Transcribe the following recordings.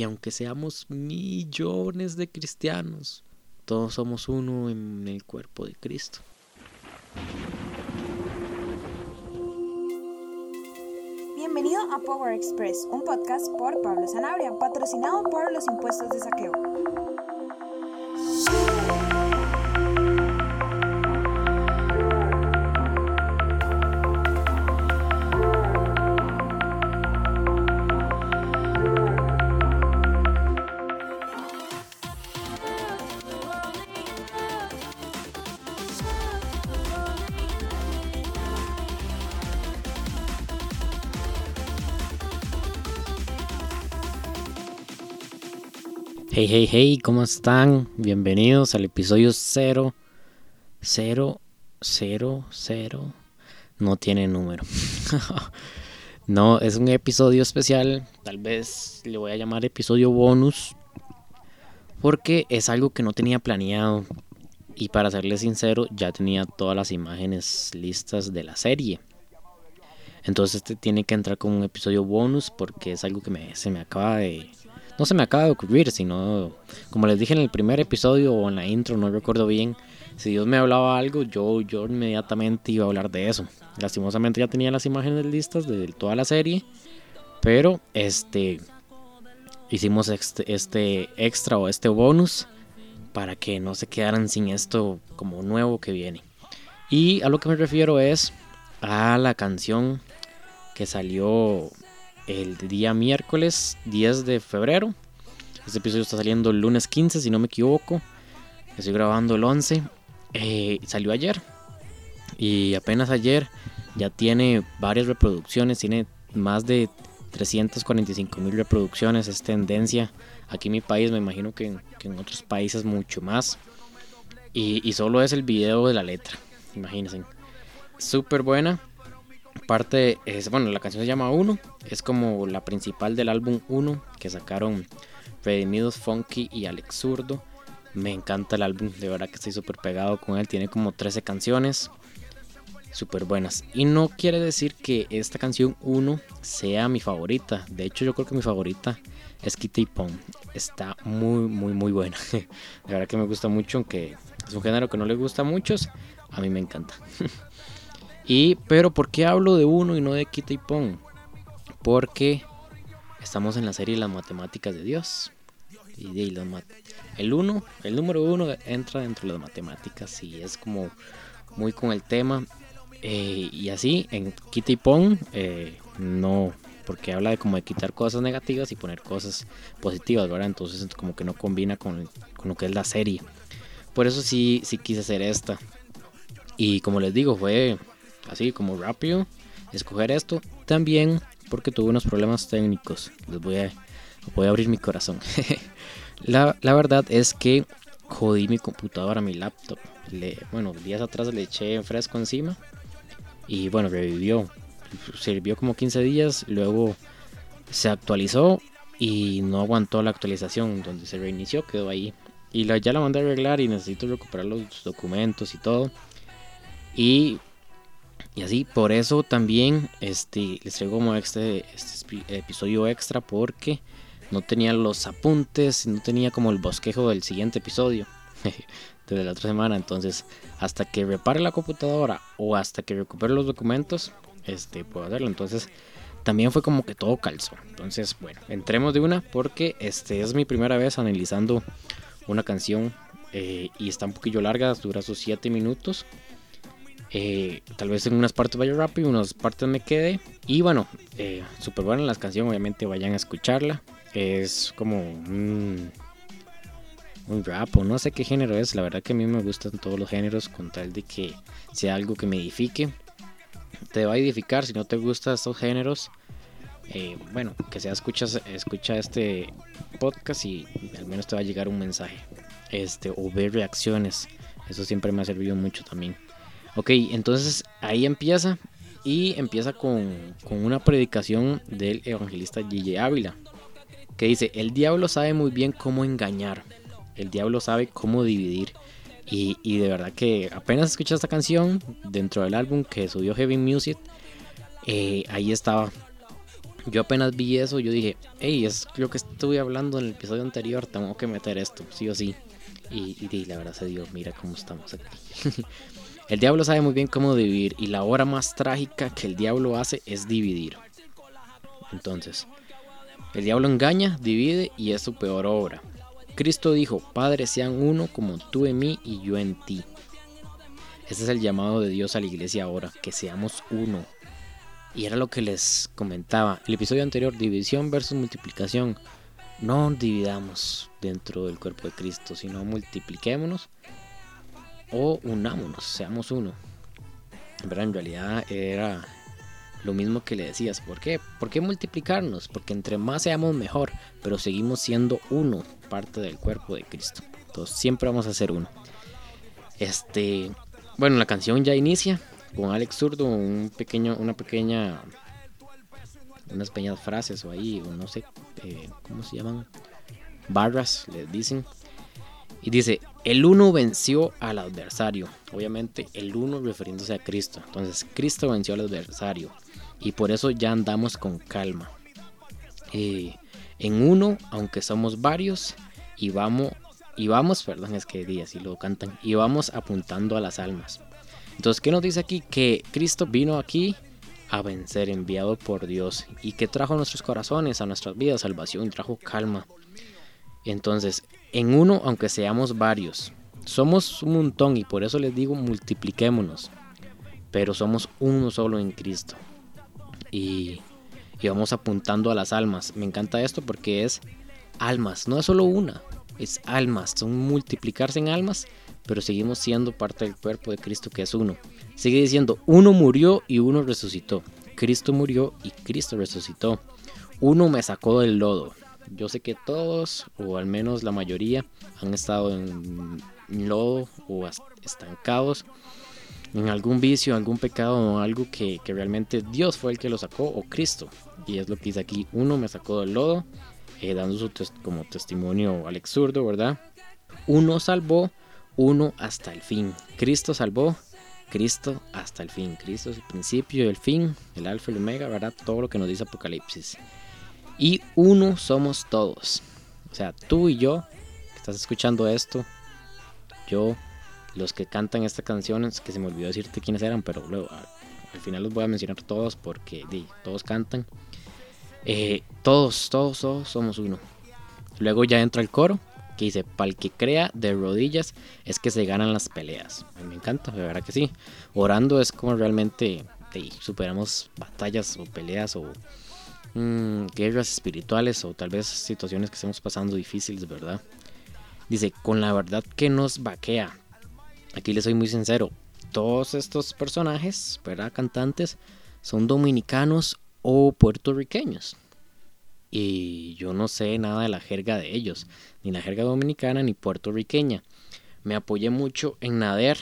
que aunque seamos millones de cristianos, todos somos uno en el cuerpo de Cristo. Bienvenido a Power Express, un podcast por Pablo Sanabria, patrocinado por los impuestos de saqueo. Hey, hey, hey, ¿cómo están? Bienvenidos al episodio 0, 0, 0, 0. No tiene número. no, es un episodio especial. Tal vez le voy a llamar episodio bonus. Porque es algo que no tenía planeado. Y para serle sincero, ya tenía todas las imágenes listas de la serie. Entonces este tiene que entrar como un episodio bonus porque es algo que me, se me acaba de no se me acaba de ocurrir, sino, como les dije en el primer episodio o en la intro, no recuerdo bien, si Dios me hablaba algo, yo, yo inmediatamente iba a hablar de eso. Lastimosamente ya tenía las imágenes listas de toda la serie, pero este hicimos este, este extra o este bonus para que no se quedaran sin esto como nuevo que viene. Y a lo que me refiero es a la canción que salió el día miércoles 10 de febrero. Este episodio está saliendo el lunes 15, si no me equivoco. Estoy grabando el 11. Eh, salió ayer. Y apenas ayer ya tiene varias reproducciones. Tiene más de 345 mil reproducciones. Es tendencia. Aquí en mi país, me imagino que, en otros países mucho más. Y, y solo es el video de la letra. Imagínense. Súper buena parte es, bueno, la canción se llama Uno, es como la principal del álbum Uno que sacaron Redimidos Funky y Alex Zurdo. Me encanta el álbum, de verdad que estoy súper pegado con él, tiene como 13 canciones súper buenas. Y no quiere decir que esta canción Uno sea mi favorita, de hecho yo creo que mi favorita es Kitty Pong, está muy muy muy buena. de verdad que me gusta mucho, aunque es un género que no le gusta a muchos, a mí me encanta. Y, pero ¿por qué hablo de uno y no de quita y pon? Porque estamos en la serie Las Matemáticas de Dios. Y de el uno, el número uno entra dentro de las matemáticas y es como muy con el tema. Eh, y así, en quita y pon, eh, no, porque habla de como de quitar cosas negativas y poner cosas positivas, ¿verdad? Entonces como que no combina con, con lo que es la serie. Por eso sí, sí quise hacer esta. Y como les digo, fue así como rápido, escoger esto. También porque tuve unos problemas técnicos. Les voy a, voy a abrir mi corazón. la, verdad es que jodí mi computadora, mi laptop. Bueno, días atrás le eché fresco encima. Y bueno, revivió. Sirvió como 15 días. Luego se actualizó y no aguantó la actualización. Donde se reinició, quedó ahí. Y la, ya la mandé a arreglar y necesito recuperar los documentos y todo. Y y así, por eso también este, les traigo como este, este episodio extra porque no tenía los apuntes, no tenía como el bosquejo del siguiente episodio de la otra semana. Entonces, hasta que repare la computadora o hasta que recupere los documentos, este, puedo hacerlo. Entonces, también fue como que todo calzó. Entonces, bueno, entremos de una porque este es mi primera vez analizando una canción eh, y está un poquillo larga, dura sus 7 minutos. Eh, tal vez en unas partes vaya rápido, en unas partes me quede. Y bueno, eh, súper buena la canción, obviamente vayan a escucharla. Es como un, un rap o no sé qué género es. La verdad que a mí me gustan todos los géneros con tal de que sea algo que me edifique. Te va a edificar si no te gustan estos géneros. Eh, bueno, que sea escuchas, escucha este podcast y al menos te va a llegar un mensaje. Este, o ver reacciones. Eso siempre me ha servido mucho también. Ok, entonces ahí empieza y empieza con, una predicación del evangelista Gille Ávila, que dice, el diablo sabe muy bien cómo engañar, el diablo sabe cómo dividir. Y, de verdad que apenas escuché esta canción dentro del álbum que subió Heavy Music, eh, ahí estaba yo apenas vi eso, yo dije, hey, es lo que estuve hablando en el episodio anterior, tengo que meter esto, sí o sí. Y, y, la verdad se dio, mira cómo estamos aquí. el diablo sabe muy bien cómo dividir y la obra más trágica que el diablo hace es dividir. Entonces, el diablo engaña, divide y es su peor obra. Cristo dijo, Padre, sean uno como tú en mí y yo en ti. Ese es el llamado de Dios a la iglesia ahora, que seamos uno. Y era lo que les comentaba. El episodio anterior, división versus multiplicación. No dividamos dentro del cuerpo de Cristo, sino multipliquémonos o unámonos, seamos uno. En realidad era lo mismo que le decías. ¿Por qué? ¿Por qué multiplicarnos? Porque entre más seamos mejor, pero seguimos siendo uno, parte del cuerpo de Cristo. Entonces siempre vamos a ser uno. Este, bueno, la canción ya inicia con Alex Zurdo, un pequeño, una pequeña, unas pequeñas frases o ahí, o no sé, eh, ¿cómo se llaman? Barras, les dicen. Y dice, el uno venció al adversario. Obviamente el uno refiriéndose a Cristo. Entonces Cristo venció al adversario y por eso ya andamos con calma. Eh, en uno, aunque somos varios, y vamos, y vamos, perdón, es que días y lo cantan, y vamos apuntando a las almas. Entonces, ¿qué nos dice aquí? Que Cristo vino aquí a vencer, enviado por Dios, y que trajo a nuestros corazones, a nuestras vidas, salvación, trajo calma. Entonces, en uno, aunque seamos varios, somos un montón, y por eso les digo, multipliquémonos, pero somos uno solo en Cristo y, vamos apuntando a las almas. Me encanta esto porque es almas, no es solo una, es almas, son multiplicarse en almas, pero seguimos siendo parte del cuerpo de Cristo que es uno. Sigue diciendo, uno murió y uno resucitó. Cristo murió y Cristo resucitó. Uno me sacó del lodo. Yo sé que todos, o al menos la mayoría, han estado en lodo o estancados en algún vicio, algún pecado o algo que, realmente Dios fue el que lo sacó o Cristo. Y es lo que dice aquí, uno me sacó del lodo, eh, dando su como testimonio al exurdo, ¿verdad? Uno salvó, uno hasta el fin. Cristo salvó, Cristo hasta el fin. Cristo es el principio y el fin, el alfa y el omega, ¿verdad? Todo lo que nos dice Apocalipsis. Y uno somos todos. O sea, tú y yo, que estás escuchando esto, yo, los que cantan esta canción, es que se me olvidó decirte quiénes eran, pero luego al, final los voy a mencionar todos porque todos cantan. Eh, todos, todos, todos somos uno. Luego ya entra el coro que dice, para el que crea de rodillas es que se ganan las peleas. Me encanta, de verdad que sí. Orando es como realmente superamos batallas o peleas o mm, guerras espirituales o tal vez situaciones que estamos pasando difíciles, ¿verdad? Dice, con la verdad que nos vaquea, aquí les soy muy sincero, todos estos personajes, ¿verdad? Cantantes, son dominicanos o puertorriqueños. Y yo no sé nada de la jerga de ellos, ni la jerga dominicana ni puertorriqueña. Me apoyé mucho en Nader,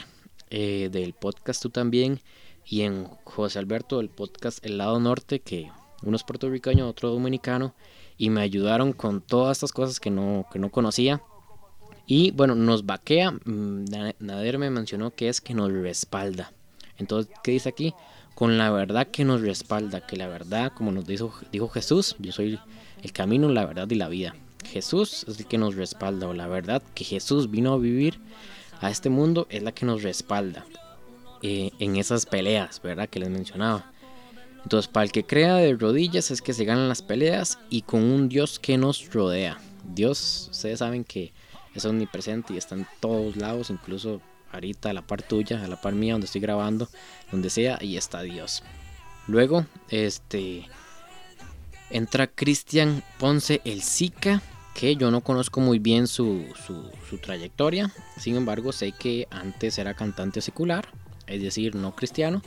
eh, del podcast Tú también, y en José Alberto del podcast El Lado Norte, que uno es puertorriqueño, otro dominicano, y me ayudaron con todas estas cosas que no, que no conocía. Y bueno, nos vaquea. Mm, Nader me mencionó que es que nos respalda. Entonces, ¿qué dice aquí? Con la verdad que nos respalda. Que la verdad, como nos dijo, dijo Jesús, yo soy el camino, la verdad y la vida. Jesús es el que nos respalda. O la verdad que Jesús vino a vivir a este mundo es la que nos respalda. Eh, en esas peleas, ¿verdad? Que les mencionaba. Entonces, para el que crea de rodillas es que se ganan las peleas y con un Dios que nos rodea. Dios, ustedes saben que es omnipresente y está en todos lados, incluso ahorita a la par tuya, a la par mía, donde estoy grabando, donde sea, y está Dios. Luego, este entra Cristian Ponce el Zika, que yo no conozco muy bien su, su, trayectoria, sin embargo sé que antes era cantante secular, es decir, no cristiano,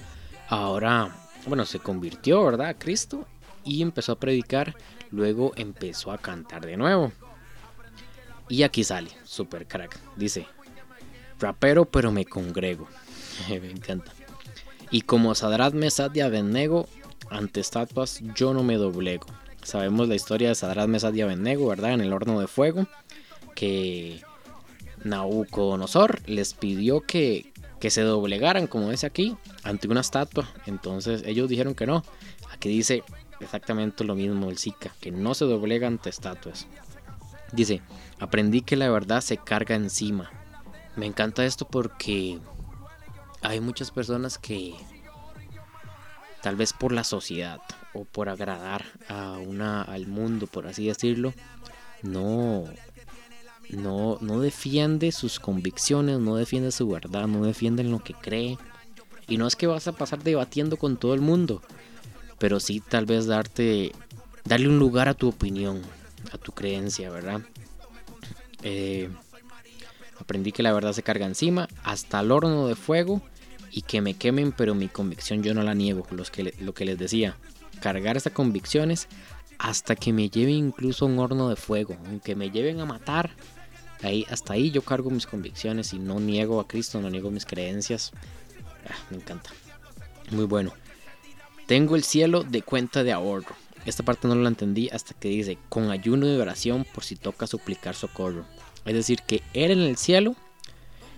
ahora, bueno, se convirtió, ¿verdad?, a Cristo y empezó a predicar, luego empezó a cantar de nuevo. Y aquí sale, super crack. Dice, rapero pero me congrego. me encanta. Y como Sadrat Mesad de Abednego, ante estatuas yo no me doblego. Sabemos la historia de Sadrat Mesad de Abednego, ¿verdad? En el horno de fuego. Que Nabucodonosor les pidió que, que se doblegaran, como dice aquí, ante una estatua. Entonces ellos dijeron que no. Aquí dice, exactamente lo mismo el Zika, que no se doblega ante estatuas. Dice, aprendí que la verdad se carga encima. Me encanta esto porque hay muchas personas que tal vez por la sociedad o por agradar a una al mundo, por así decirlo, no no no defiende sus convicciones, no defiende su verdad, no defiende lo que cree. Y no es que vas a pasar debatiendo con todo el mundo, pero sí tal vez darte darle un lugar a tu opinión, a tu creencia, ¿verdad? Eh, aprendí que la verdad se carga encima, hasta el horno de fuego y que me quemen, pero mi convicción yo no la niego, que, lo que les decía, cargar esas convicciones hasta que me lleven incluso a un horno de fuego, aunque me lleven a matar, ahí, hasta ahí yo cargo mis convicciones y no niego a Cristo, no niego mis creencias. Ah, me encanta. Muy bueno. Tengo el cielo de cuenta de ahorro. Esta parte no la entendí hasta que dice, con ayuno y oración por si toca suplicar socorro. Es decir, que Él en el cielo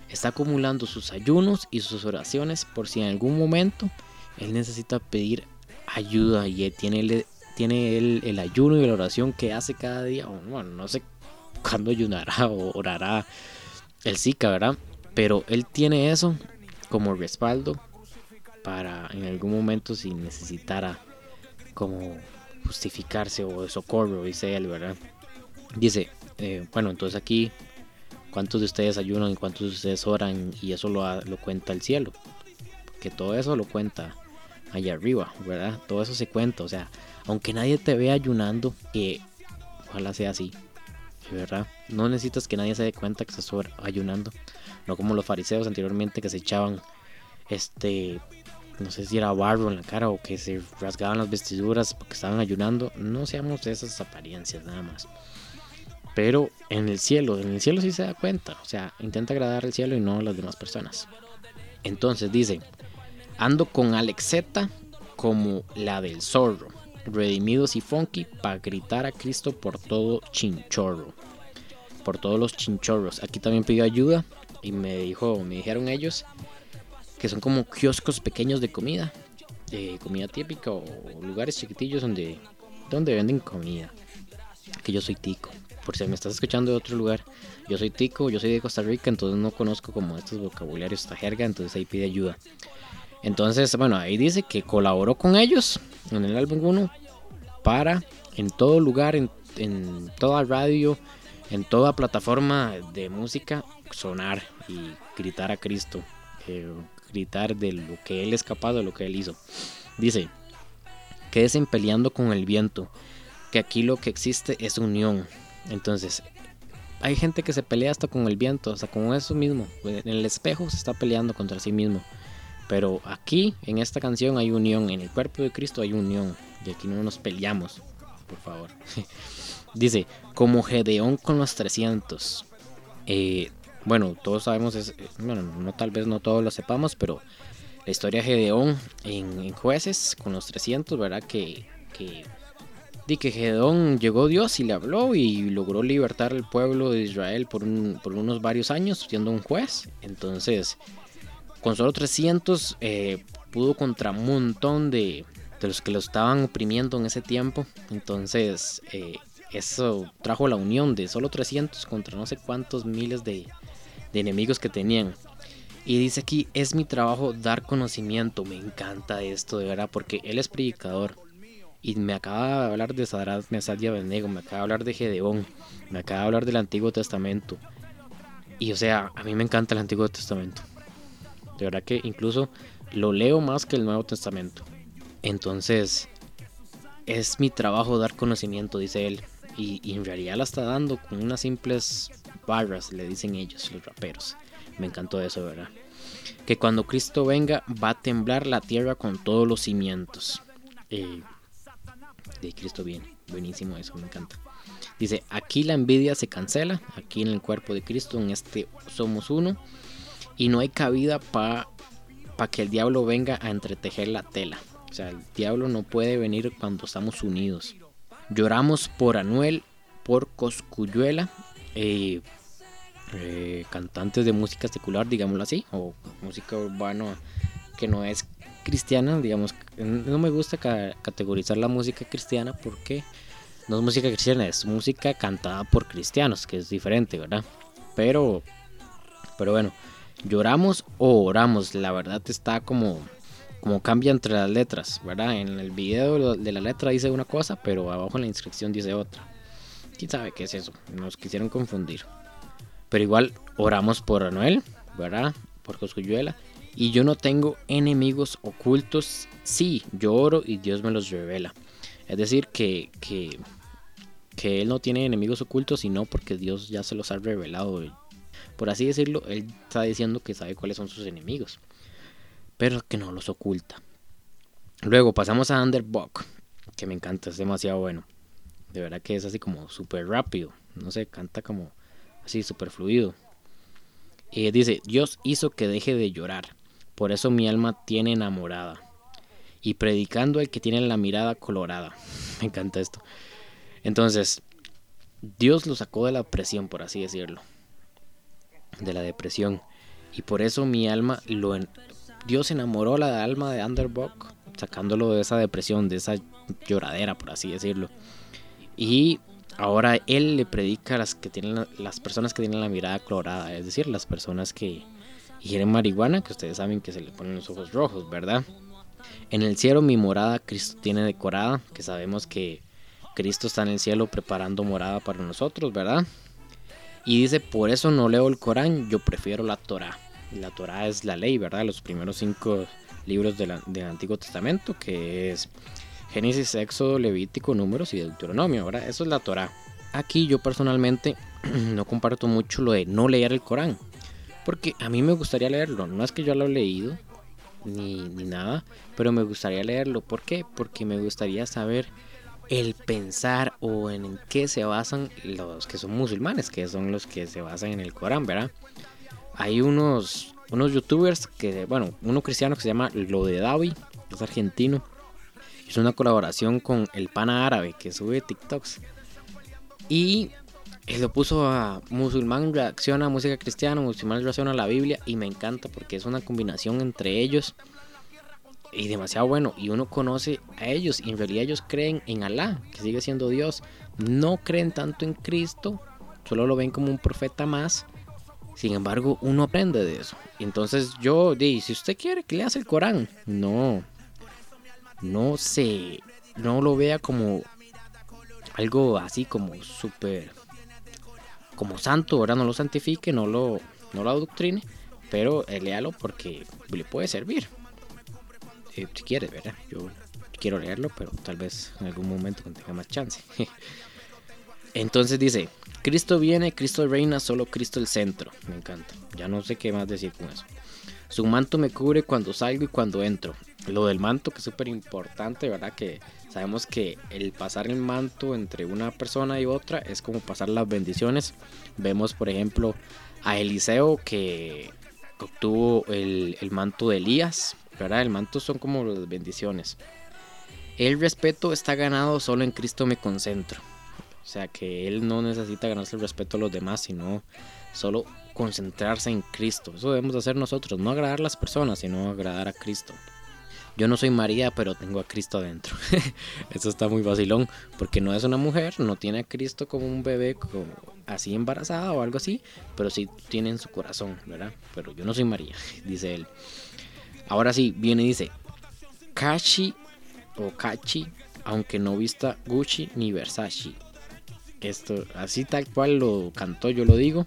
está acumulando sus ayunos y sus oraciones por si en algún momento Él necesita pedir ayuda y él tiene, tiene el ayuno y la oración que hace cada día. Bueno, no sé cuándo ayunará o orará el Zika, ¿verdad? Pero Él tiene eso como respaldo para en algún momento si necesitara como justificarse o socorro, dice él, ¿verdad? Dice, eh, bueno, entonces aquí, ¿cuántos de ustedes ayunan y cuántos de ustedes oran? Y eso lo, lo cuenta el cielo. Que todo eso lo cuenta allá arriba, ¿verdad? Todo eso se cuenta, o sea, aunque nadie te vea ayunando, que ojalá sea así, ¿verdad? No necesitas que nadie se dé cuenta que estás ayunando, no como los fariseos anteriormente que se echaban este no sé si era barro en la cara o que se rasgaban las vestiduras porque estaban ayunando. No seamos de esas apariencias nada más. Pero en el cielo, en el cielo sí se da cuenta. O sea, intenta agradar al cielo y no a las demás personas. Entonces dice, ando con Alexeta como la del zorro. Redimidos y funky para gritar a Cristo por todo chinchorro. Por todos los chinchorros. Aquí también pidió ayuda y me dijo, me dijeron ellos que son como kioscos pequeños de comida, de comida típica o lugares chiquitillos donde, donde venden comida. Que yo soy tico, por si me estás escuchando de otro lugar, yo soy tico, yo soy de Costa Rica, entonces no conozco como estos vocabularios, esta jerga, entonces ahí pide ayuda. Entonces, bueno, ahí dice que colaboró con ellos en el álbum 1 para en todo lugar, en, toda radio, en toda plataforma de música, sonar y gritar a Cristo. Eh, gritar de lo que él es capaz de lo que él hizo. Dice, quédese peleando con el viento, que aquí lo que existe es unión. Entonces, hay gente que se pelea hasta con el viento, hasta con eso mismo. En el espejo se está peleando contra sí mismo. Pero aquí, en esta canción, hay unión. En el cuerpo de Cristo hay unión. Y aquí no nos peleamos, por favor. Dice, como Gedeón con los 300. Eh, bueno, todos sabemos, es, bueno, no tal vez no todos lo sepamos, pero la historia de Gedeón en, jueces con los 300, ¿verdad? Que, que, di que Gedeón llegó Dios y le habló y logró libertar al pueblo de Israel por, por unos varios años siendo un juez. Entonces, con solo 300 eh, pudo contra un montón de, de, los que lo estaban oprimiendo en ese tiempo. Entonces, eh, eso trajo la unión de solo 300 contra no sé cuántos miles de, de enemigos que tenían. Y dice aquí, es mi trabajo dar conocimiento. Me encanta esto, de verdad, porque él es predicador. Y me acaba de hablar de Sadrat Mesad y Abednego, me acaba de hablar de Gedeón, me acaba de hablar del Antiguo Testamento. Y o sea, a mí me encanta el Antiguo Testamento. De verdad que incluso lo leo más que el Nuevo Testamento. Entonces, es mi trabajo dar conocimiento, dice él. Y, en realidad la está dando con unas simples barras, le dicen ellos, los raperos. Me encantó eso, ¿verdad? Que cuando Cristo venga va a temblar la tierra con todos los cimientos. Eh, de Cristo viene. Buenísimo eso, me encanta. Dice, aquí la envidia se cancela, aquí en el cuerpo de Cristo, en este somos uno. Y no hay cabida para pa que el diablo venga a entretejer la tela. O sea, el diablo no puede venir cuando estamos unidos. Lloramos por Anuel, por Coscuyuela eh, eh, cantantes de música secular, digámoslo así, o música urbana que no es cristiana, digamos, no me gusta categorizar la música cristiana porque no es música cristiana, es música cantada por cristianos, que es diferente, ¿verdad? Pero, pero bueno, lloramos o oramos, la verdad está como, como cambia entre las letras, ¿verdad? En el video de la letra dice una cosa, pero abajo en la inscripción dice otra. ¿Quién sabe qué es eso? Nos quisieron confundir. Pero igual oramos por Anuel, ¿verdad? Por Coscuyuela. Y yo no tengo enemigos ocultos. Sí, yo y Dios me los revela. Es decir, que, que, que Él no tiene enemigos ocultos, sino porque Dios ya se los ha revelado. Por así decirlo, Él está diciendo que sabe cuáles son sus enemigos. Pero que no los oculta. Luego pasamos a Underbuck, que me encanta, es demasiado bueno. De verdad que es así como súper rápido. No sé, canta como así súper fluido. Y dice, Dios hizo que deje de llorar. Por eso mi alma tiene enamorada. Y predicando al que tiene la mirada colorada. Me encanta esto. Entonces, Dios lo sacó de la presión, por así decirlo. De la depresión. Y por eso mi alma lo... Dios enamoró la alma de Underbuck, sacándolo de esa depresión, de esa lloradera, por así decirlo. Y ahora él le predica a las, que tienen, las personas que tienen la mirada colorada, es decir, las personas que ingieren marihuana, que ustedes saben que se le ponen los ojos rojos, ¿verdad? En el cielo mi morada Cristo tiene decorada, que sabemos que Cristo está en el cielo preparando morada para nosotros, ¿verdad? Y dice, por eso no leo el Corán, yo prefiero la Torah. La Torah es la ley, ¿verdad? Los primeros cinco libros del Antiguo Testamento, que es Génesis, Éxodo, Levítico, Números y Deuteronomio. Ahora, eso es la Torah. Aquí yo personalmente no comparto mucho lo de no leer el Corán. Porque a mí me gustaría leerlo. No es que yo lo he leído ni, ni nada, pero me gustaría leerlo. ¿Por qué? Porque me gustaría saber el pensar o en qué se basan los que son musulmanes, que son los que se basan en el Corán, ¿verdad? Hay unos, unos youtubers que, bueno, uno cristiano que se llama Lo de Davi, es argentino es una colaboración con el pana árabe que sube TikToks. Y él lo puso a musulmán reacciona a música cristiana, musulmán reacciona a la Biblia y me encanta porque es una combinación entre ellos y demasiado bueno. Y uno conoce a ellos y en realidad ellos creen en Alá, que sigue siendo Dios. No creen tanto en Cristo, solo lo ven como un profeta más. Sin embargo, uno aprende de eso. Entonces yo di, si usted quiere que leas el Corán, no, no se, no lo vea como algo así como súper, como santo, ahora no lo santifique, no lo, no lo adoctrine, pero eh, léalo porque le puede servir. Eh, si quiere, ¿verdad? Yo quiero leerlo, pero tal vez en algún momento tenga más chance. Entonces dice, Cristo viene, Cristo reina, solo Cristo el centro. Me encanta. Ya no sé qué más decir con eso. Su manto me cubre cuando salgo y cuando entro. Lo del manto que es súper importante, ¿verdad? Que sabemos que el pasar el manto entre una persona y otra es como pasar las bendiciones. Vemos, por ejemplo, a Eliseo que obtuvo el, el manto de Elías, ¿verdad? El manto son como las bendiciones. El respeto está ganado, solo en Cristo me concentro. O sea que él no necesita ganarse el respeto a los demás, sino solo concentrarse en Cristo. Eso debemos hacer nosotros, no agradar a las personas, sino agradar a Cristo. Yo no soy María, pero tengo a Cristo adentro. Eso está muy vacilón, porque no es una mujer, no tiene a Cristo como un bebé así embarazada o algo así, pero sí tiene en su corazón, ¿verdad? Pero yo no soy María, dice él. Ahora sí, viene y dice, Kachi o Kachi, aunque no vista Gucci ni Versace. Esto, así tal cual lo cantó, yo lo digo.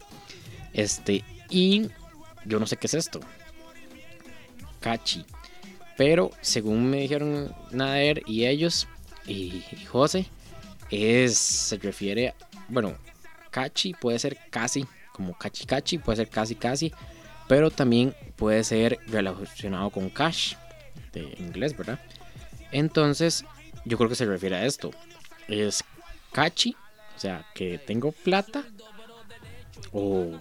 Este, y yo no sé qué es esto. Cachi. Pero según me dijeron Nader y ellos y, José, es, se refiere, bueno, Cachi puede ser casi, como Cachi Cachi, puede ser casi casi, pero también puede ser relacionado con cash, de inglés, ¿verdad? Entonces, yo creo que se refiere a esto. Es Cachi, o sea, que tengo plata o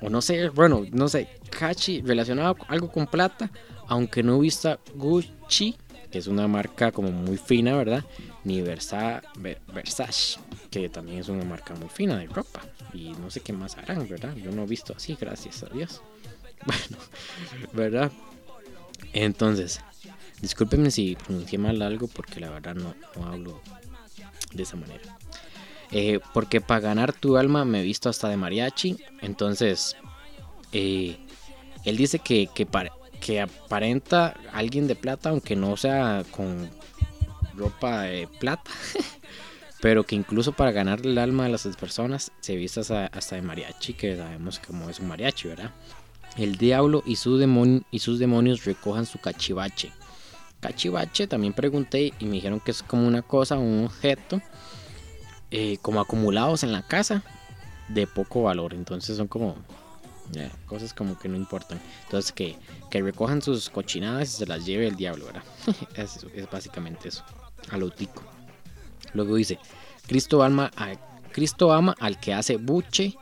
o no sé, bueno, no sé, Cachi relacionado algo con plata, aunque no he visto Gucci, que es una marca como muy fina, ¿verdad? Ni Versa, Versace, que también es una marca muy fina de ropa. Y no sé qué más harán, ¿verdad? Yo no he visto así, gracias a Dios. bueno, ¿verdad? Entonces, discúlpenme si pronuncié mal algo porque la verdad no, hablo de esa manera. Eh, porque para ganar tu alma me he visto hasta de mariachi. Entonces, eh, él dice que, que, que aparenta alguien de plata, aunque no sea con ropa de plata. pero que incluso para ganar el alma de las personas se viste hasta, de mariachi, que sabemos cómo es un mariachi, ¿verdad? El diablo y, su y sus demonios recojan su cachivache. Cachivache también pregunté y me dijeron que es como una cosa, un objeto, eh, como acumulados en la casa de poco valor. Entonces son como cosas como que no importan. Entonces que, recojan sus cochinadas y se las lleve el diablo, ¿verdad? es básicamente eso. A. Luego dice, Cristo ama, a, Cristo ama al que hace buche,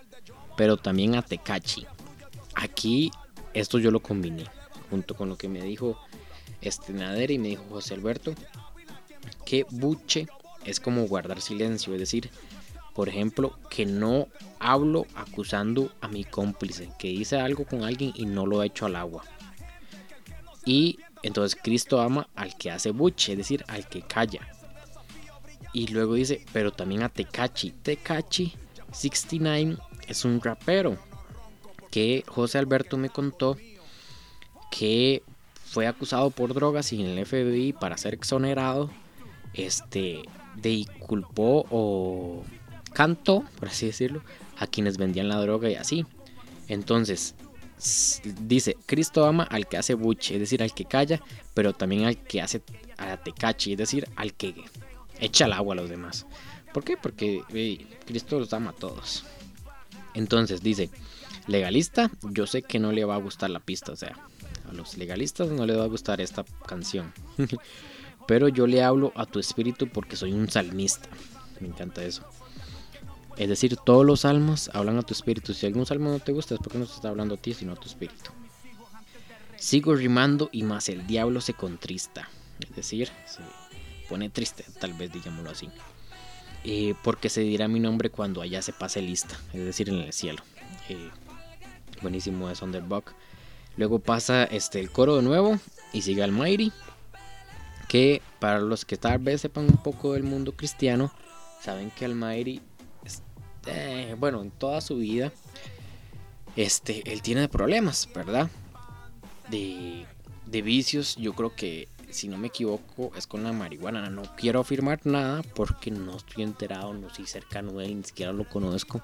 pero también a Tecachi. Aquí esto yo lo combiné junto con lo que me dijo este Nader y me dijo José Alberto, que buche es como guardar silencio, es decir, por ejemplo, que no hablo acusando a mi cómplice, que hice algo con alguien y no lo he hecho al agua. Y entonces Cristo ama al que hace buche, es decir, al que calla. Y luego dice, pero también a Tecachi. Tecachi 69 es un rapero que José Alberto me contó que fue acusado por drogas y en el FBI para ser exonerado, este, de culpó o cantó, por así decirlo, a quienes vendían la droga y así. Entonces, dice, Cristo ama al que hace buche, es decir, al que calla, pero también al que hace a tecachi, es decir, al que echa el agua a los demás. ¿Por qué? Porque Cristo los ama a todos. Entonces dice, legalista, yo sé que no le va a gustar la pista, o sea, a los legalistas no les va a gustar esta canción. Pero yo le hablo a tu espíritu porque soy un salmista. Me encanta eso. Es decir, todos los salmos hablan a tu espíritu. Si algún salmo no te gusta, es porque no te está hablando a ti, sino a tu espíritu. Sigo rimando y más el diablo se contrista. Es decir, pone triste, tal vez digámoslo así. Eh, porque se dirá mi nombre cuando allá se pase lista, es decir, en el cielo. Eh, buenísimo de Sonderbuck. Luego pasa este, el coro de nuevo y sigue Almighty. Que para los que tal vez sepan un poco del mundo cristiano, saben que Almighty, este, bueno, en toda su vida, este, él tiene problemas, ¿verdad? De, de vicios, yo creo que si no me equivoco, es con la marihuana. No quiero afirmar nada porque no estoy enterado, no soy cercano de él, ni siquiera lo conozco.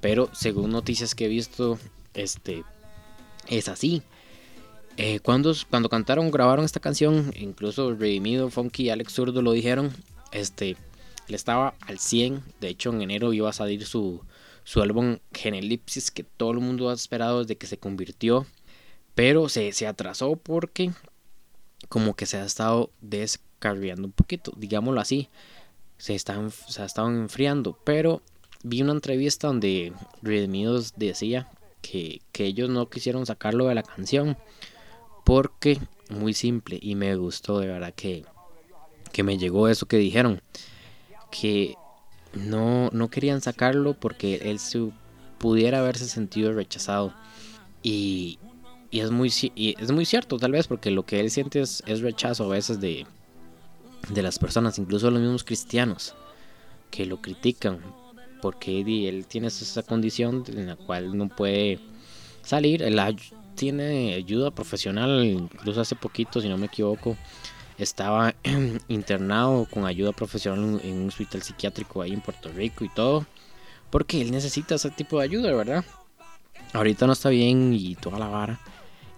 Pero según noticias que he visto, este es así. Eh, cuando, cuando cantaron, grabaron esta canción, incluso Redimido, Funky y Alex Zurdo lo dijeron, este, él estaba al 100. De hecho, en enero iba a salir su, su álbum Genelipsis, que todo el mundo ha esperado desde que se convirtió. Pero se, se atrasó porque como que se ha estado descarriando un poquito, digámoslo así. Se, están, se ha estado enfriando. Pero vi una entrevista donde Redimidos decía que, ellos no quisieron sacarlo de la canción. Porque muy simple y me gustó de verdad que, que me llegó eso que dijeron. Que no, no querían sacarlo porque él se pudiera haberse sentido rechazado. Y, y es muy, es muy cierto, tal vez, porque lo que él siente es, rechazo a veces de, de las personas, incluso los mismos cristianos, que lo critican, porque él tiene esa condición en la cual no puede salir. Él tiene ayuda profesional, incluso hace poquito, si no me equivoco, estaba internado con ayuda profesional en un hospital psiquiátrico ahí en Puerto Rico y todo, porque él necesita ese tipo de ayuda, ¿verdad? Ahorita no está bien y toda la vara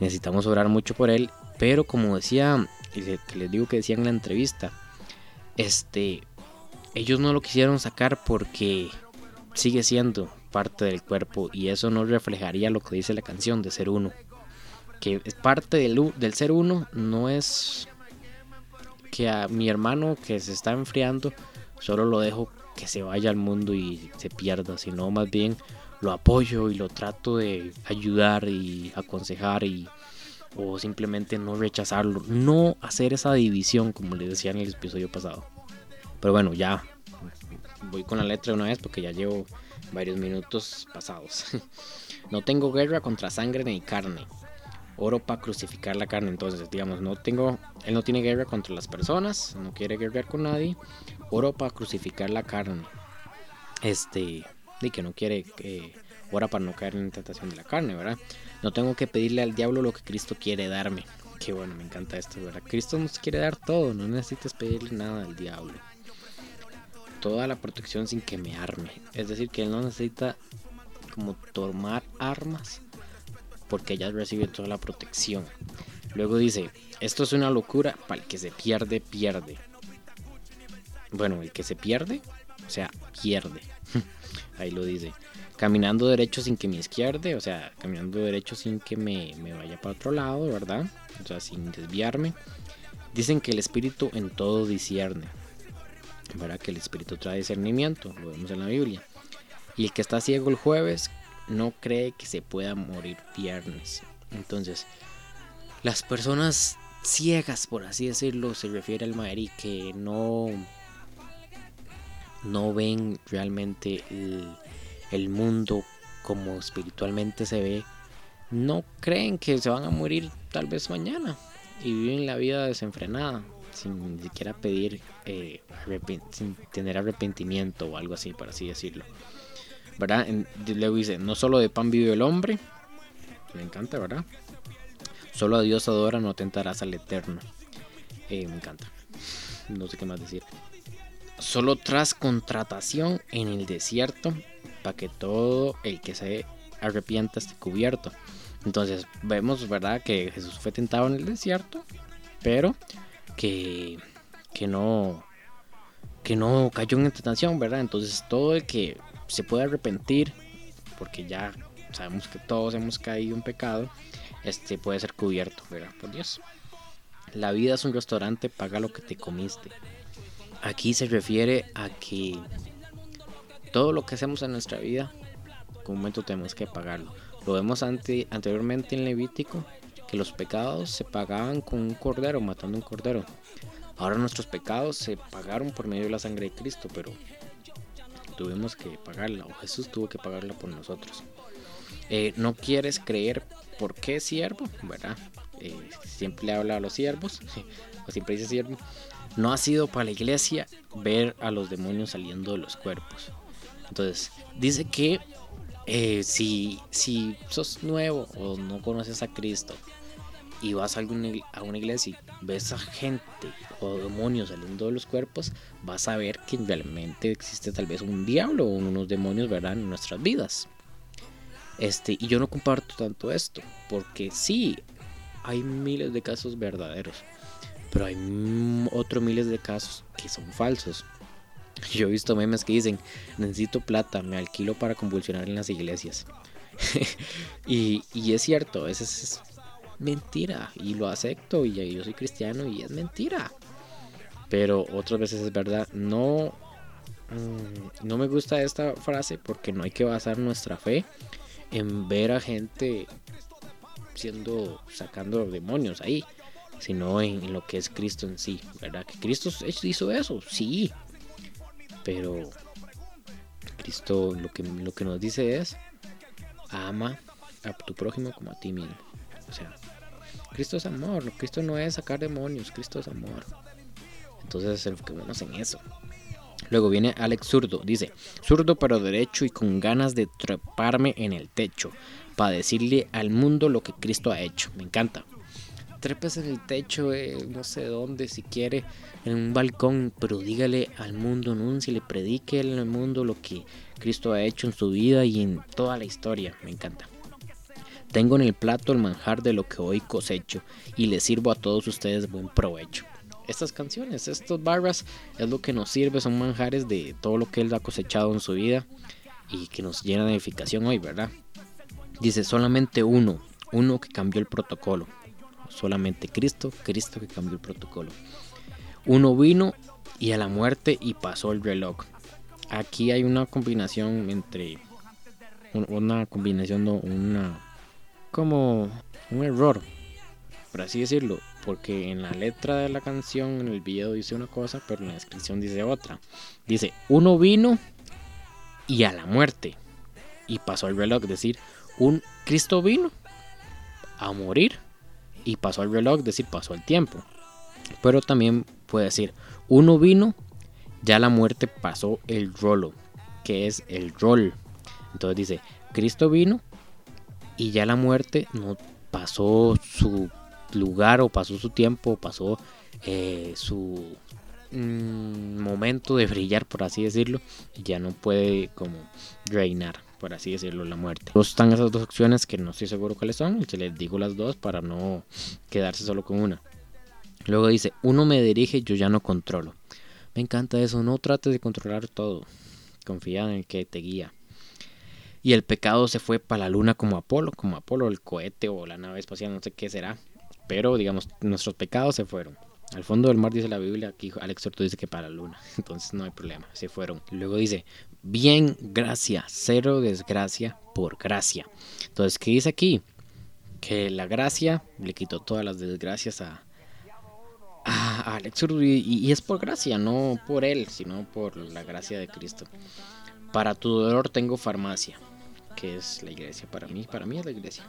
necesitamos orar mucho por él, pero como decía, que les digo que decía en la entrevista, este, ellos no lo quisieron sacar porque sigue siendo parte del cuerpo y eso no reflejaría lo que dice la canción de ser uno. Que es parte del, del ser uno no es que a mi hermano que se está enfriando solo lo dejo que se vaya al mundo y se pierda, sino más bien lo apoyo y lo trato de ayudar y aconsejar y o simplemente no rechazarlo, no hacer esa división como les decía en el episodio pasado. Pero bueno, ya voy con la letra de una vez porque ya llevo varios minutos pasados. no tengo guerra contra sangre ni carne. Oro para crucificar la carne. Entonces, digamos, no tengo, él no tiene guerra contra las personas, no quiere guerrear con nadie. Oro para crucificar la carne. Este, y que no quiere que ora para no caer en la tentación de la carne, ¿verdad? No tengo que pedirle al diablo lo que Cristo quiere darme. Qué bueno, me encanta esto, ¿verdad? Cristo nos quiere dar todo, no necesitas pedirle nada al diablo. Toda la protección sin que me arme. Es decir, que él no necesita como tomar armas porque ya recibe toda la protección. Luego dice, esto es una locura, para el que se pierde, pierde. Bueno, el que se pierde, o sea, pierde. Ahí lo dice. Caminando derecho sin que me izquierde, o sea, caminando derecho sin que me, me vaya para otro lado, ¿verdad? O sea, sin desviarme. Dicen que el espíritu en todo discierne. ¿Verdad? Que el espíritu trae discernimiento, lo vemos en la Biblia. Y el que está ciego el jueves no cree que se pueda morir viernes. Entonces, las personas ciegas, por así decirlo, se refiere al Madrid que no, no ven realmente el, mundo como espiritualmente se ve, no creen que se van a morir tal vez mañana y viven la vida desenfrenada sin ni siquiera pedir, eh, sin tener arrepentimiento o algo así, por así decirlo. ¿Verdad? luego dice, no solo de pan vive el hombre, me encanta, ¿verdad? Solo a Dios adora, no tentarás al eterno. Eh, me encanta. No sé qué más decir. Solo tras contratación en el desierto, para que todo el que se arrepienta esté cubierto. Entonces vemos, ¿verdad? Que Jesús fue tentado en el desierto, pero que, que no que no cayó en tentación, ¿verdad? Entonces todo el que se puede arrepentir, porque ya sabemos que todos hemos caído en pecado, este puede ser cubierto, ¿verdad? Por Dios. La vida es un restaurante, paga lo que te comiste. Aquí se refiere a que todo lo que hacemos en nuestra vida, con un momento tenemos que pagarlo. Lo vemos ante, anteriormente en Levítico, que los pecados se pagaban con un cordero, matando un cordero. Ahora nuestros pecados se pagaron por medio de la sangre de Cristo, pero tuvimos que pagarla, o Jesús tuvo que pagarla por nosotros. Eh, no quieres creer por qué siervo, ¿verdad? Eh, siempre habla a los siervos, o siempre dice siervo. No ha sido para la iglesia ver a los demonios saliendo de los cuerpos. Entonces, dice que eh, si, si sos nuevo o no conoces a Cristo y vas a, a una iglesia y ves a gente o demonios saliendo de los cuerpos, vas a ver que realmente existe tal vez un diablo o unos demonios, ¿verdad? En nuestras vidas. Este, y yo no comparto tanto esto, porque sí, hay miles de casos verdaderos, pero hay otros miles de casos que son falsos. Yo he visto memes que dicen, necesito plata, me alquilo para convulsionar en las iglesias. y, y, es cierto, ese es, mentira y lo acepto y yo soy cristiano y es mentira. Pero otras veces es verdad, no mm, no me gusta esta frase porque no hay que basar nuestra fe en ver a gente siendo sacando demonios ahí, sino en, lo que es Cristo en sí, ¿verdad? Que Cristo hizo eso, sí. Pero Cristo lo que, lo que nos dice es ama a tu prójimo como a ti mismo. O sea, Cristo es amor, Cristo no es sacar demonios, Cristo es amor. Entonces enfoquémonos en eso. Luego viene Alex Zurdo, dice, zurdo pero derecho y con ganas de treparme en el techo para decirle al mundo lo que Cristo ha hecho. Me encanta. Trepes en el techo, no sé dónde, si quiere, en un balcón, pero dígale al mundo, le predique al mundo lo que Cristo ha hecho en su vida y en toda la historia. Me encanta. Tengo en el plato el manjar de lo que hoy cosecho y le sirvo a todos ustedes buen provecho. Estas canciones, estas barras es lo que nos sirve, son manjares de todo lo que él ha cosechado en su vida y que nos llena de edificación hoy, ¿verdad? Dice solamente uno, uno que cambió el protocolo. Solamente Cristo, Cristo que cambió el protocolo. Uno vino y a la muerte y pasó el reloj. Aquí hay una combinación entre una combinación, no, una como un error, por así decirlo, porque en la letra de la canción, en el video dice una cosa, pero en la descripción dice otra. Dice, uno vino y a la muerte. Y pasó el reloj, es decir, un Cristo vino a morir y pasó el reloj, es decir, pasó el tiempo. Pero también puede decir, uno vino, ya la muerte pasó el rolo, que es el rol. Entonces dice, Cristo vino y ya la muerte no pasó su lugar o pasó su tiempo, o pasó eh, su mm, momento de brillar, por así decirlo, y ya no puede como reinar, por así decirlo, la muerte. están esas dos opciones que no estoy seguro cuáles son, y se les digo las dos para no quedarse solo con una. Luego dice, uno me dirige, yo ya no controlo. Me encanta eso, no trates de controlar todo, confía en el que te guía. Y el pecado se fue para la luna como Apolo, como Apolo, el cohete o la nave espacial, no sé qué será. Pero digamos, nuestros pecados se fueron. Al fondo del mar dice la Biblia, aquí Alex Orto dice que para la luna, entonces no hay problema, se fueron. Luego dice, bien gracia, cero desgracia por gracia. Entonces, ¿qué dice aquí? Que la gracia le quitó todas las desgracias a, a, Alex y es por gracia, no por él, sino por la gracia de Cristo. Para tu dolor tengo farmacia, que es la iglesia, para mí, para mí es la iglesia.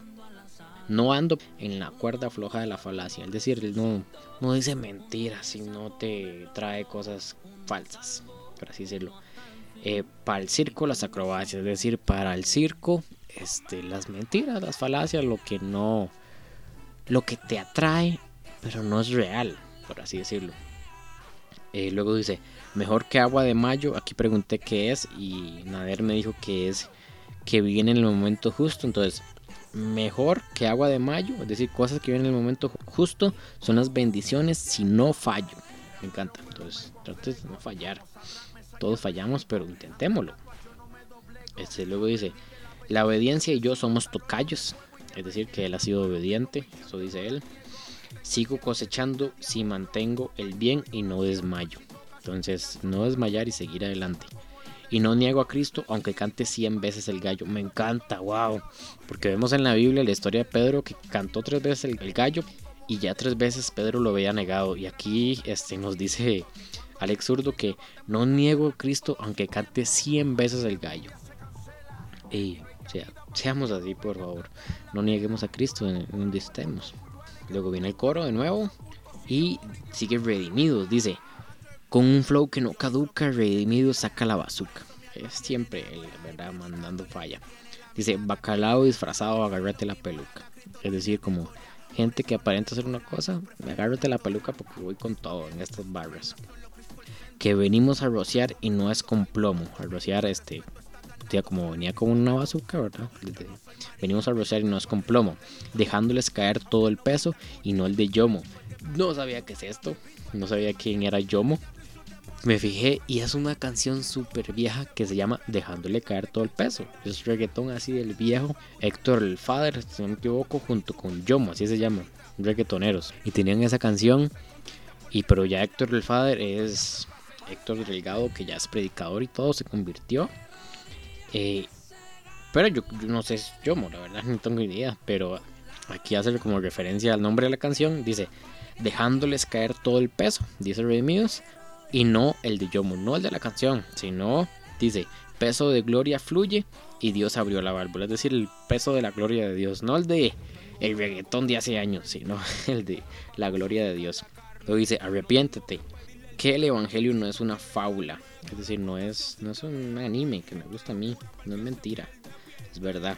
No ando en la cuerda floja de la falacia, es decir, no, no dice mentiras y no te trae cosas falsas, por así decirlo. Eh, para el circo las acrobacias, es decir, para el circo este, las mentiras, las falacias, lo que no, lo que te atrae, pero no es real, por así decirlo. Eh, luego dice, mejor que agua de mayo, aquí pregunté qué es y Nader me dijo que es que viene en el momento justo, entonces mejor que agua de mayo, es decir, cosas que vienen en el momento justo, son las bendiciones si no fallo. Me encanta. Entonces, trates de no fallar. Todos fallamos, pero intentémoslo. Este, luego dice, la obediencia y yo somos tocayos, es decir, que él ha sido obediente, eso dice él. Sigo cosechando si mantengo el bien y no desmayo. Entonces, no desmayar y seguir adelante y no niego a Cristo aunque cante 100 veces el gallo. Me encanta, wow. Porque vemos en la Biblia la historia de Pedro que cantó tres veces el, gallo y ya tres veces Pedro lo había negado. Y aquí este, nos dice Alex Zurdo que no niego a Cristo aunque cante 100 veces el gallo. Y sea, seamos así, por favor. No nieguemos a Cristo en donde estemos. Luego viene el coro de nuevo y sigue redimidos. Dice, con un flow que no caduca, redimido saca la bazooka. Es siempre el, ¿verdad? Mandando falla. Dice, bacalao disfrazado, agárrate la peluca. Es decir, como gente que aparenta hacer una cosa, agárrate la peluca porque voy con todo en estas barras. Que venimos a rociar y no es con plomo. A rociar, este, como venía con una bazooka, ¿verdad? Venimos a rociar y no es con plomo. Dejándoles caer todo el peso y no el de Yomo. No sabía qué es esto. No sabía quién era Yomo me fijé y es una canción súper vieja que se llama Dejándole caer todo el peso. Es reggaetón así del viejo Héctor el Father, si no me equivoco, junto con Yomo, así se llama, reggaetoneros. Y tenían esa canción, y pero ya Héctor el Father es Héctor Delgado, que ya es predicador y todo, se convirtió. Eh, pero yo, no sé Yomo, la verdad, no tengo idea, pero aquí hace como referencia al nombre de la canción, dice dejándoles caer todo el peso, dice Redimidos, y no el de Yomo, no el de la canción, sino dice, peso de gloria fluye y Dios abrió la válvula, es decir, el peso de la gloria de Dios, no el de el reggaetón de hace años, sino el de la gloria de Dios. Luego dice, arrepiéntete, que el evangelio no es una fábula, es decir, no es, no es un anime que me gusta a mí, no es mentira, es verdad.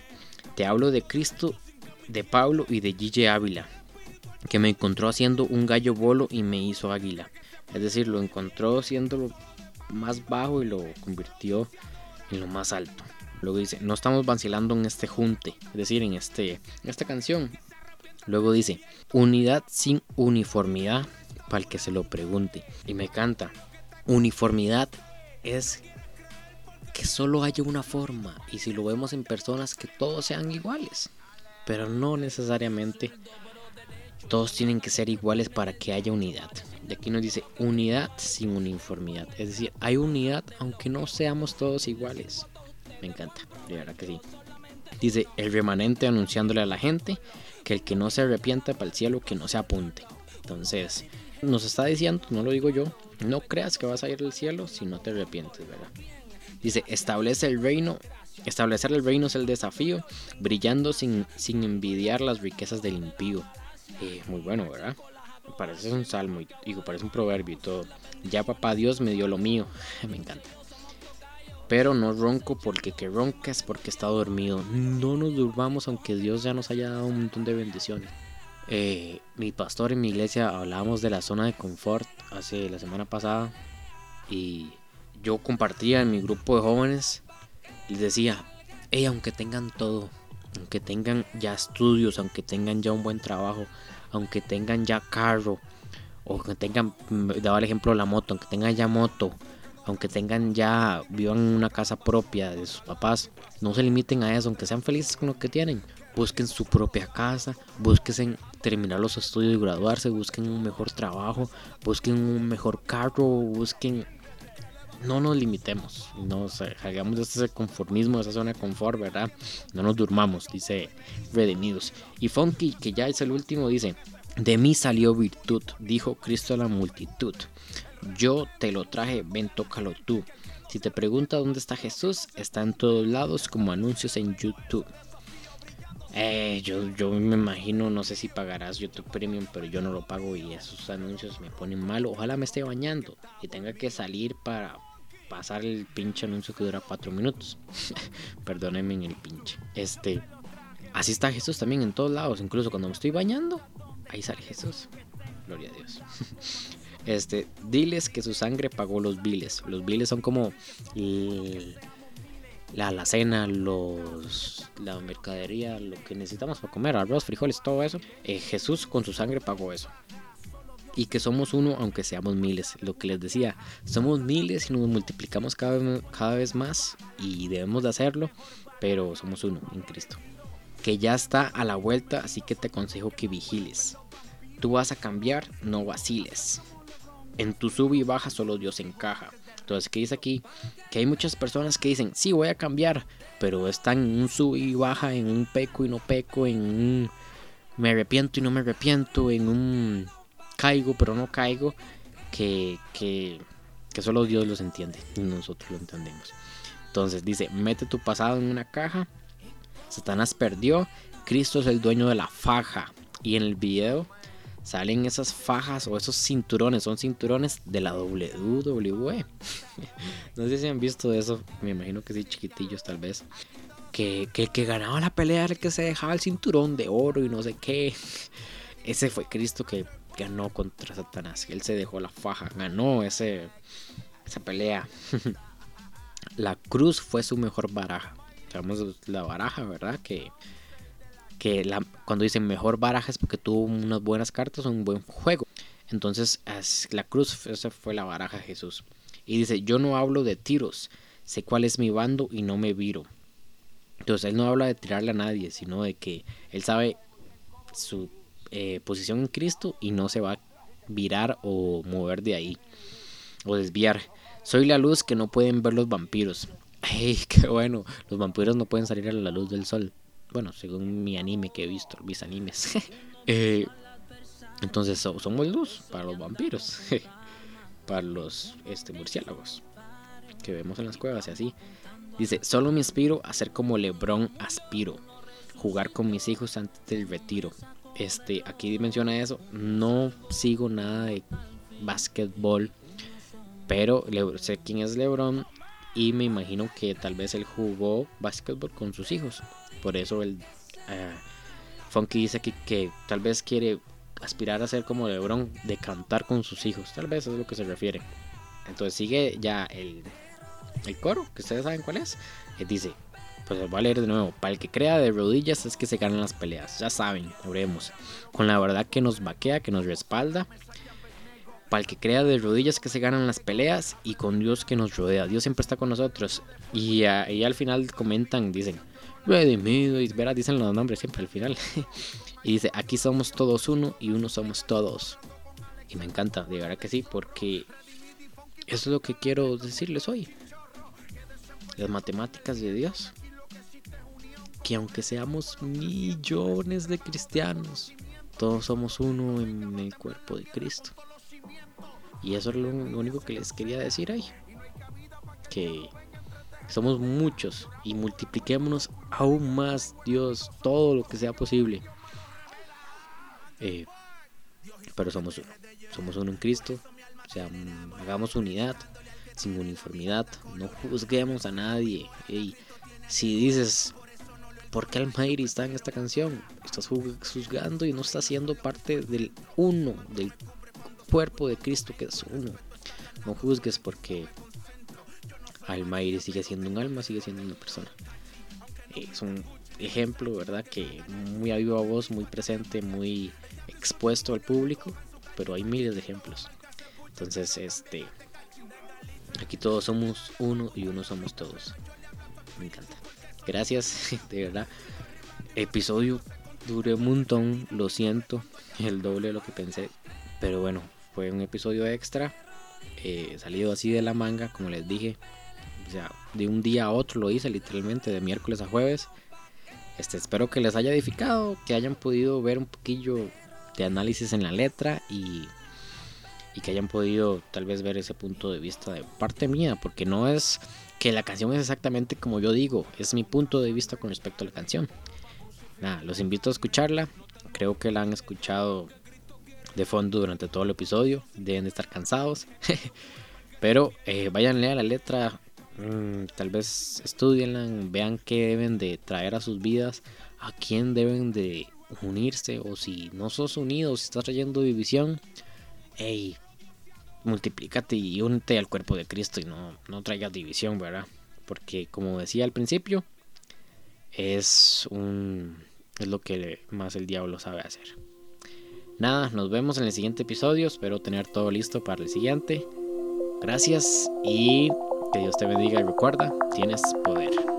Te hablo de Cristo, de Pablo y de Gigi Ávila, que me encontró haciendo un gallo bolo y me hizo águila. Es decir, lo encontró siendo lo más bajo y lo convirtió en lo más alto. Luego dice, no estamos vacilando en este junte, es decir, en, este, en esta canción. Luego dice, unidad sin uniformidad, para el que se lo pregunte. Y me canta, uniformidad es que solo haya una forma y si lo vemos en personas que todos sean iguales, pero no necesariamente todos tienen que ser iguales para que haya unidad. De aquí nos dice unidad sin uniformidad. Es decir, hay unidad aunque no seamos todos iguales. Me encanta, de verdad que sí. Dice el remanente anunciándole a la gente que el que no se arrepienta para el cielo, que no se apunte. Entonces, nos está diciendo, no lo digo yo, no creas que vas a ir al cielo si no te arrepientes, ¿verdad? Dice, establece el reino Establecer el reino es el desafío, brillando sin, sin envidiar las riquezas del impío. Muy bueno, ¿verdad? Parece un salmo, y, parece un proverbio y todo. Ya papá Dios me dio lo mío. me encanta. Pero no ronco porque que ronca es porque está dormido. No nos durmamos aunque Dios ya nos haya dado un montón de bendiciones. Eh, mi pastor en mi iglesia hablábamos de la zona de confort hace la semana pasada y yo compartía en mi grupo de jóvenes les decía, hey, aunque tengan todo, aunque tengan ya estudios, aunque tengan ya un buen trabajo, aunque tengan ya carro, o que tengan, daba el ejemplo la moto, aunque tengan ya moto, aunque tengan ya, vivan en una casa propia de sus papás, no se limiten a eso, aunque sean felices con lo que tienen. Busquen su propia casa, busquen terminar los estudios y graduarse, busquen un mejor trabajo, busquen un mejor carro, busquen no nos limitemos, no hagamos de ese conformismo, de esa zona de confort, ¿verdad? No nos durmamos, dice Redimidos. Y Funky, que ya es el último, dice, de mí salió virtud, dijo Cristo a la multitud. Yo te lo traje, ven, tócalo tú. Si te pregunta dónde está Jesús, está en todos lados como anuncios en YouTube. Eh, yo, yo me imagino, no sé si pagarás YouTube Premium, pero yo no lo pago y esos anuncios me ponen mal. Ojalá me esté bañando y tenga que salir para pasar el pinche anuncio que dura 4 minutos. Perdónenme en el pinche. Este, así está Jesús también en todos lados, incluso cuando me estoy bañando, ahí sale Jesús. Gloria a Dios. Este, diles que su sangre pagó los biles. Los biles son como la alacena, los, la mercadería, lo que necesitamos para comer, arroz, frijoles, todo eso. Eh, Jesús con su sangre pagó eso. Y que somos uno aunque seamos miles. Lo que les decía, somos miles y nos multiplicamos cada vez, cada vez más y debemos de hacerlo, pero somos uno en Cristo. Que ya está a la vuelta, así que te aconsejo que vigiles. Tú vas a cambiar, no vaciles. En tu sub y baja solo Dios encaja. Entonces, ¿qué dice aquí? Que hay muchas personas que dicen, sí, voy a cambiar, pero están en un sub y baja, en un peco y no peco, en un me arrepiento y no me arrepiento, en un caigo pero no caigo, que, que, que solo Dios los entiende y nosotros lo entendemos. Entonces dice, mete tu pasado en una caja, Satanás perdió, Cristo es el dueño de la faja. Y en el video salen esas fajas o esos cinturones, son cinturones de la WWE. no sé si han visto eso, me imagino que sí, chiquitillos tal vez. Que, que que ganaba la pelea era el que se dejaba el cinturón de oro y no sé qué. Ese fue Cristo que ganó contra Satanás. Él se dejó la faja, ganó ese, esa pelea. la cruz fue su mejor baraja. Sabemos la baraja, ¿verdad? Que que cuando dicen mejor baraja es porque tuvo unas buenas cartas o un buen juego. Entonces la cruz, esa fue la baraja de Jesús. Y dice, yo no hablo de tiros, sé cuál es mi bando y no me viro. Entonces él no habla de tirarle a nadie, sino de que él sabe su eh, posición en Cristo y no se va a virar o mover de ahí o desviar. Soy la luz que no pueden ver los vampiros. ¡Ay, qué bueno! Los vampiros no pueden salir a la luz del sol. Bueno, según mi anime que he visto, mis animes. Eh, entonces somos luz para los vampiros, para los este, murciélagos que vemos en las cuevas y así. Dice, solo me inspiro a ser como Lebron aspiro, jugar con mis hijos antes del retiro. Este, aquí menciona eso, no sigo nada de básquetbol, pero sé quién es Lebron y me imagino que tal vez él jugó básquetbol con sus hijos. Por eso el uh, Funky dice que, que tal vez quiere aspirar a ser como LeBron, de cantar con sus hijos. Tal vez es lo que se refiere. Entonces sigue ya el, el coro, que ustedes saben cuál es. Eh, dice, pues voy a leer de nuevo. Para el que crea de rodillas es que se ganan las peleas. Ya saben, oremos. Con la verdad que nos vaquea, que nos respalda. Para el que crea de rodillas que se ganan las peleas y con Dios que nos rodea. Dios siempre está con nosotros. Y, uh, al final comentan, dicen, redimido y verás, dicen los nombres siempre al final. y dice, aquí somos todos uno y uno somos todos. Y me encanta, de verdad que sí, porque eso es lo que quiero decirles hoy. Las matemáticas de Dios. Que aunque seamos millones de cristianos, todos somos uno en el cuerpo de Cristo. Y eso es lo único que les quería decir ahí. Que Somos muchos y multipliquémonos aún más, Dios, todo lo que sea posible. Eh, pero somos uno. Somos uno en Cristo. O sea, hagamos unidad, sin uniformidad. No juzguemos a nadie. si dices, ¿por qué Almighty está en esta canción? Estás juzgando y no estás siendo parte del uno, del cuerpo de Cristo que es uno. No juzgues porque Almighty sigue siendo un alma, sigue siendo una persona. Es un ejemplo, ¿verdad? Que muy a viva voz, muy presente, muy expuesto al público, pero hay miles de ejemplos. Entonces, este, aquí todos somos uno y uno somos todos. Me encanta. Gracias, de verdad. Episodio duré un montón, lo siento, el doble de lo que pensé, pero bueno, fue un episodio extra, eh, salido así de la manga, como les dije. O sea, de un día a otro lo hice, literalmente, de miércoles a jueves. Este, espero que les haya edificado, que hayan podido ver un poquillo de análisis en la letra y, y que hayan podido tal vez ver ese punto de vista de parte mía, porque no es que la canción es exactamente como yo digo, es mi punto de vista con respecto a la canción. Nada, los invito a escucharla, creo que la han escuchado de fondo durante todo el episodio, deben de estar cansados, pero eh, váyanle a la letra, mm, tal vez estudienla, vean qué deben de traer a sus vidas, a quién deben de unirse o si no sos unido, si estás trayendo división, hey, multiplícate y únete al cuerpo de Cristo y no, no traigas división, ¿verdad? Porque como decía al principio, es un es lo que más el diablo sabe hacer. Nada, nos vemos en el siguiente episodio, espero tener todo listo para el siguiente. Gracias y que Dios te bendiga y recuerda, tienes poder.